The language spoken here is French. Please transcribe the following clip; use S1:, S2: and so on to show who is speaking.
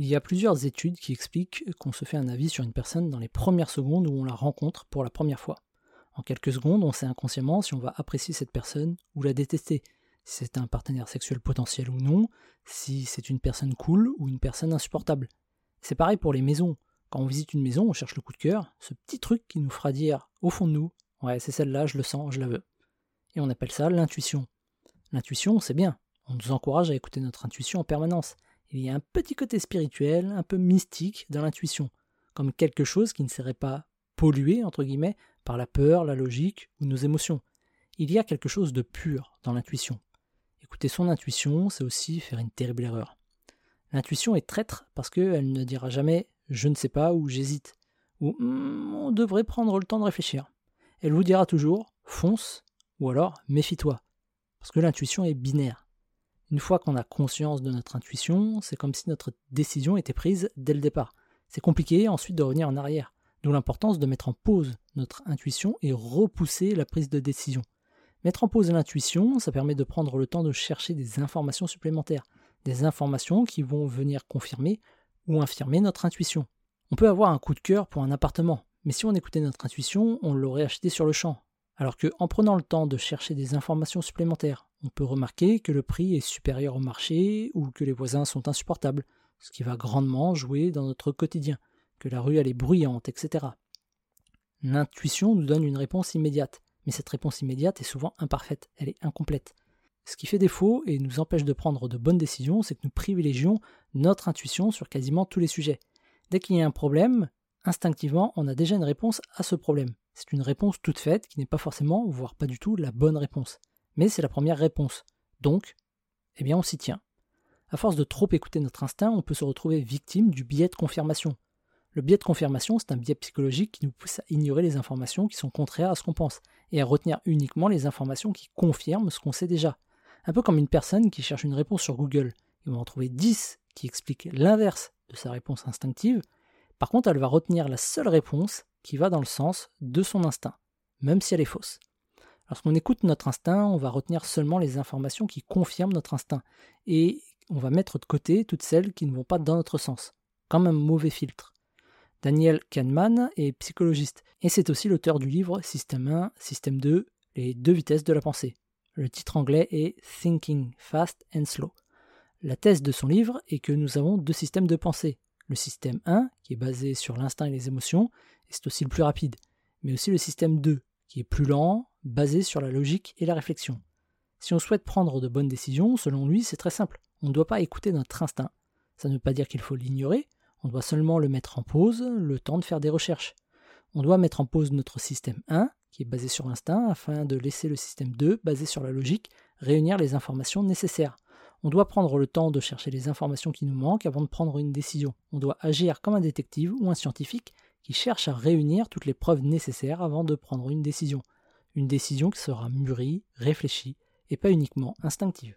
S1: Il y a plusieurs études qui expliquent qu'on se fait un avis sur une personne dans les premières secondes où on la rencontre pour la première fois. En quelques secondes, on sait inconsciemment si on va apprécier cette personne ou la détester, si c'est un partenaire sexuel potentiel ou non, si c'est une personne cool ou une personne insupportable. C'est pareil pour les maisons. Quand on visite une maison, on cherche le coup de cœur, ce petit truc qui nous fera dire au fond de nous Ouais, c'est celle-là, je le sens, je la veux. Et on appelle ça l'intuition. L'intuition, c'est bien. On nous encourage à écouter notre intuition en permanence. Il y a un petit côté spirituel, un peu mystique dans l'intuition, comme quelque chose qui ne serait pas pollué, entre guillemets, par la peur, la logique ou nos émotions. Il y a quelque chose de pur dans l'intuition. Écouter son intuition, c'est aussi faire une terrible erreur. L'intuition est traître parce qu'elle ne dira jamais je ne sais pas ou j'hésite, ou hmm, on devrait prendre le temps de réfléchir. Elle vous dira toujours fonce ou alors méfie-toi, parce que l'intuition est binaire. Une fois qu'on a conscience de notre intuition, c'est comme si notre décision était prise dès le départ. C'est compliqué ensuite de revenir en arrière, d'où l'importance de mettre en pause notre intuition et repousser la prise de décision. Mettre en pause l'intuition, ça permet de prendre le temps de chercher des informations supplémentaires, des informations qui vont venir confirmer ou infirmer notre intuition. On peut avoir un coup de cœur pour un appartement, mais si on écoutait notre intuition, on l'aurait acheté sur le champ. Alors que, en prenant le temps de chercher des informations supplémentaires, on peut remarquer que le prix est supérieur au marché ou que les voisins sont insupportables, ce qui va grandement jouer dans notre quotidien, que la rue est bruyante, etc. L'intuition nous donne une réponse immédiate, mais cette réponse immédiate est souvent imparfaite, elle est incomplète. Ce qui fait défaut et nous empêche de prendre de bonnes décisions, c'est que nous privilégions notre intuition sur quasiment tous les sujets. Dès qu'il y a un problème, instinctivement, on a déjà une réponse à ce problème. C'est une réponse toute faite qui n'est pas forcément, voire pas du tout, la bonne réponse mais c'est la première réponse. Donc, eh bien on s'y tient. À force de trop écouter notre instinct, on peut se retrouver victime du biais de confirmation. Le biais de confirmation, c'est un biais psychologique qui nous pousse à ignorer les informations qui sont contraires à ce qu'on pense, et à retenir uniquement les informations qui confirment ce qu'on sait déjà. Un peu comme une personne qui cherche une réponse sur Google. Il va en trouver 10 qui expliquent l'inverse de sa réponse instinctive. Par contre, elle va retenir la seule réponse qui va dans le sens de son instinct, même si elle est fausse. Lorsqu'on écoute notre instinct, on va retenir seulement les informations qui confirment notre instinct, et on va mettre de côté toutes celles qui ne vont pas dans notre sens, comme un mauvais filtre. Daniel Kahneman est psychologiste, et c'est aussi l'auteur du livre Système 1, Système 2, les deux vitesses de la pensée. Le titre anglais est Thinking Fast and Slow. La thèse de son livre est que nous avons deux systèmes de pensée. Le système 1, qui est basé sur l'instinct et les émotions, et c'est aussi le plus rapide, mais aussi le système 2, qui est plus lent, basé sur la logique et la réflexion. Si on souhaite prendre de bonnes décisions, selon lui, c'est très simple. On ne doit pas écouter notre instinct. Ça ne veut pas dire qu'il faut l'ignorer, on doit seulement le mettre en pause, le temps de faire des recherches. On doit mettre en pause notre système 1, qui est basé sur l'instinct, afin de laisser le système 2, basé sur la logique, réunir les informations nécessaires. On doit prendre le temps de chercher les informations qui nous manquent avant de prendre une décision. On doit agir comme un détective ou un scientifique qui cherche à réunir toutes les preuves nécessaires avant de prendre une décision une décision qui sera mûrie, réfléchie, et pas uniquement instinctive.